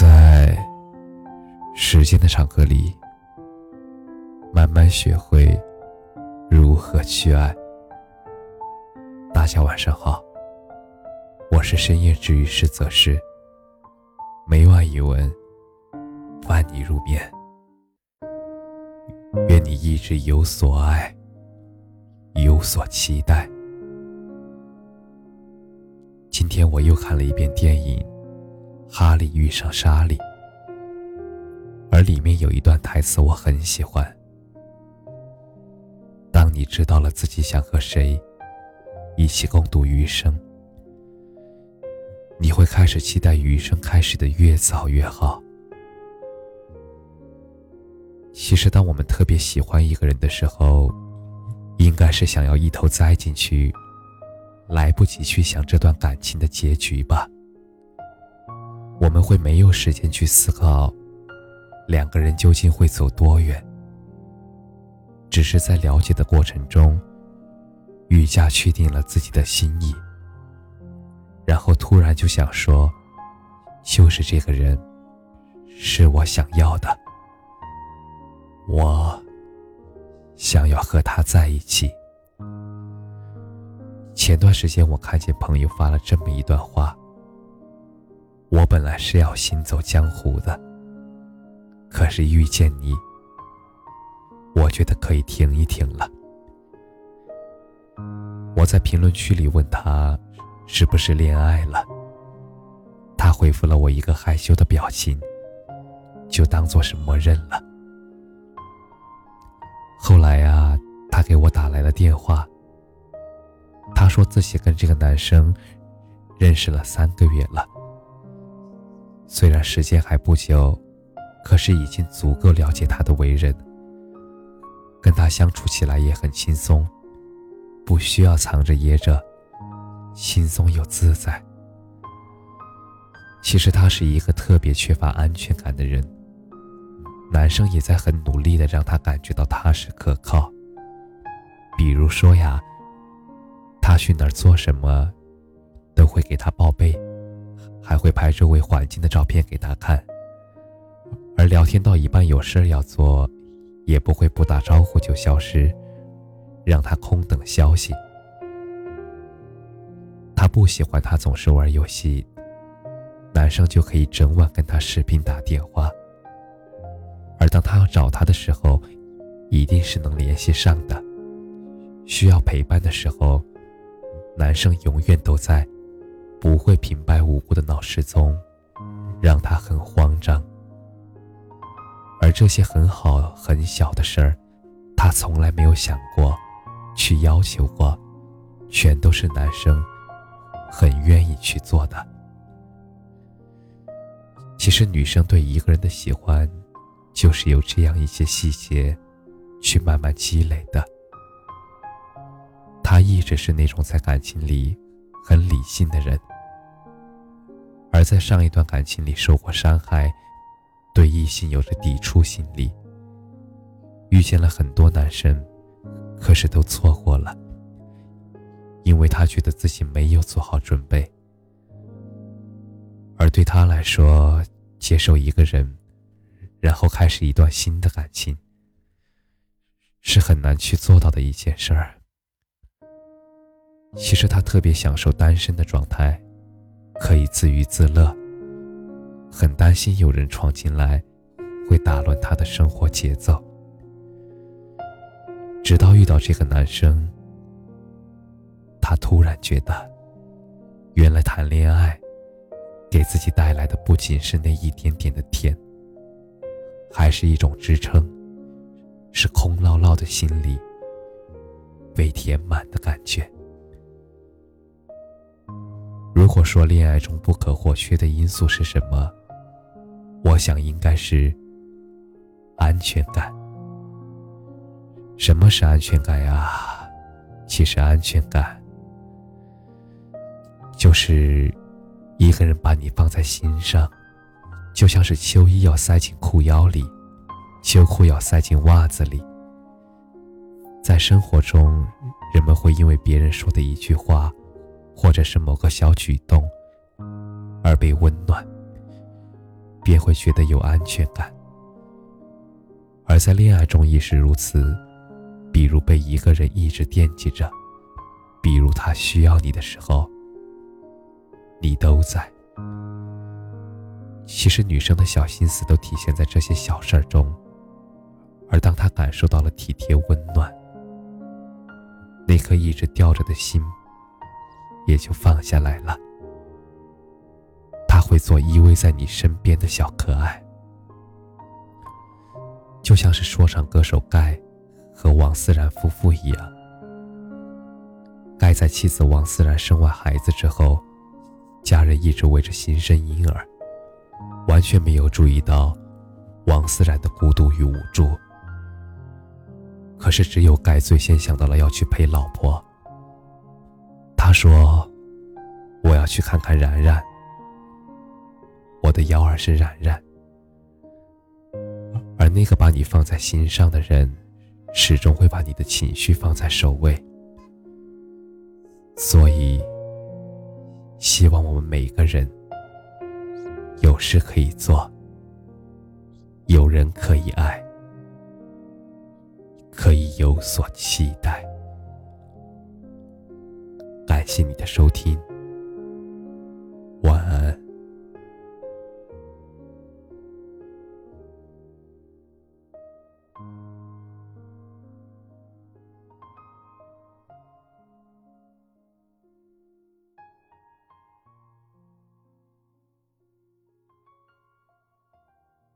在时间的长河里，慢慢学会如何去爱。大家晚上好，我是深夜治愈师泽师。每晚一文，伴你入眠。愿你一直有所爱，有所期待。今天我又看了一遍电影。哈利遇上莎莉，而里面有一段台词我很喜欢。当你知道了自己想和谁一起共度余生，你会开始期待余生开始的越早越好。其实，当我们特别喜欢一个人的时候，应该是想要一头栽进去，来不及去想这段感情的结局吧。我们会没有时间去思考，两个人究竟会走多远。只是在了解的过程中，愈加确定了自己的心意。然后突然就想说，就是这个人，是我想要的。我想要和他在一起。前段时间我看见朋友发了这么一段话。本来是要行走江湖的，可是遇见你，我觉得可以停一停了。我在评论区里问他是不是恋爱了，他回复了我一个害羞的表情，就当做是默认了。后来呀，他给我打来了电话，他说自己跟这个男生认识了三个月了。虽然时间还不久，可是已经足够了解他的为人。跟他相处起来也很轻松，不需要藏着掖着，轻松又自在。其实他是一个特别缺乏安全感的人，男生也在很努力的让他感觉到踏实可靠。比如说呀，他去哪儿做什么，都会给他报备。还会拍周围环境的照片给他看，而聊天到一半有事要做，也不会不打招呼就消失，让他空等消息。他不喜欢他总是玩游戏，男生就可以整晚跟他视频打电话。而当他要找他的时候，一定是能联系上的。需要陪伴的时候，男生永远都在。不会平白无故的闹失踪，让他很慌张。而这些很好很小的事儿，他从来没有想过，去要求过，全都是男生很愿意去做的。其实女生对一个人的喜欢，就是有这样一些细节，去慢慢积累的。他一直是那种在感情里很理性的人。而在上一段感情里受过伤害，对异性有着抵触心理。遇见了很多男生，可是都错过了，因为他觉得自己没有做好准备。而对他来说，接受一个人，然后开始一段新的感情，是很难去做到的一件事儿。其实他特别享受单身的状态。可以自娱自乐，很担心有人闯进来，会打乱他的生活节奏。直到遇到这个男生，他突然觉得，原来谈恋爱，给自己带来的不仅是那一点点的甜，还是一种支撑，是空落落的心里被填满的感觉。如果说恋爱中不可或缺的因素是什么，我想应该是安全感。什么是安全感呀？其实安全感就是一个人把你放在心上，就像是秋衣要塞进裤腰里，秋裤要塞进袜子里。在生活中，人们会因为别人说的一句话。或者是某个小举动，而被温暖。便会觉得有安全感。而在恋爱中亦是如此，比如被一个人一直惦记着，比如他需要你的时候，你都在。其实女生的小心思都体现在这些小事儿中，而当她感受到了体贴温暖，那颗一直吊着的心也就放下来了。他会做依偎在你身边的小可爱，就像是说唱歌手盖和王思然夫妇一样。盖在妻子王思然生完孩子之后，家人一直围着新生婴儿。完全没有注意到王思然的孤独与无助。可是只有盖最先想到了要去陪老婆。他说：“我要去看看然然，我的幺儿是然然。”而那个把你放在心上的人，始终会把你的情绪放在首位。所以，希望我们每个人。有事可以做，有人可以爱，可以有所期感谢你的收听。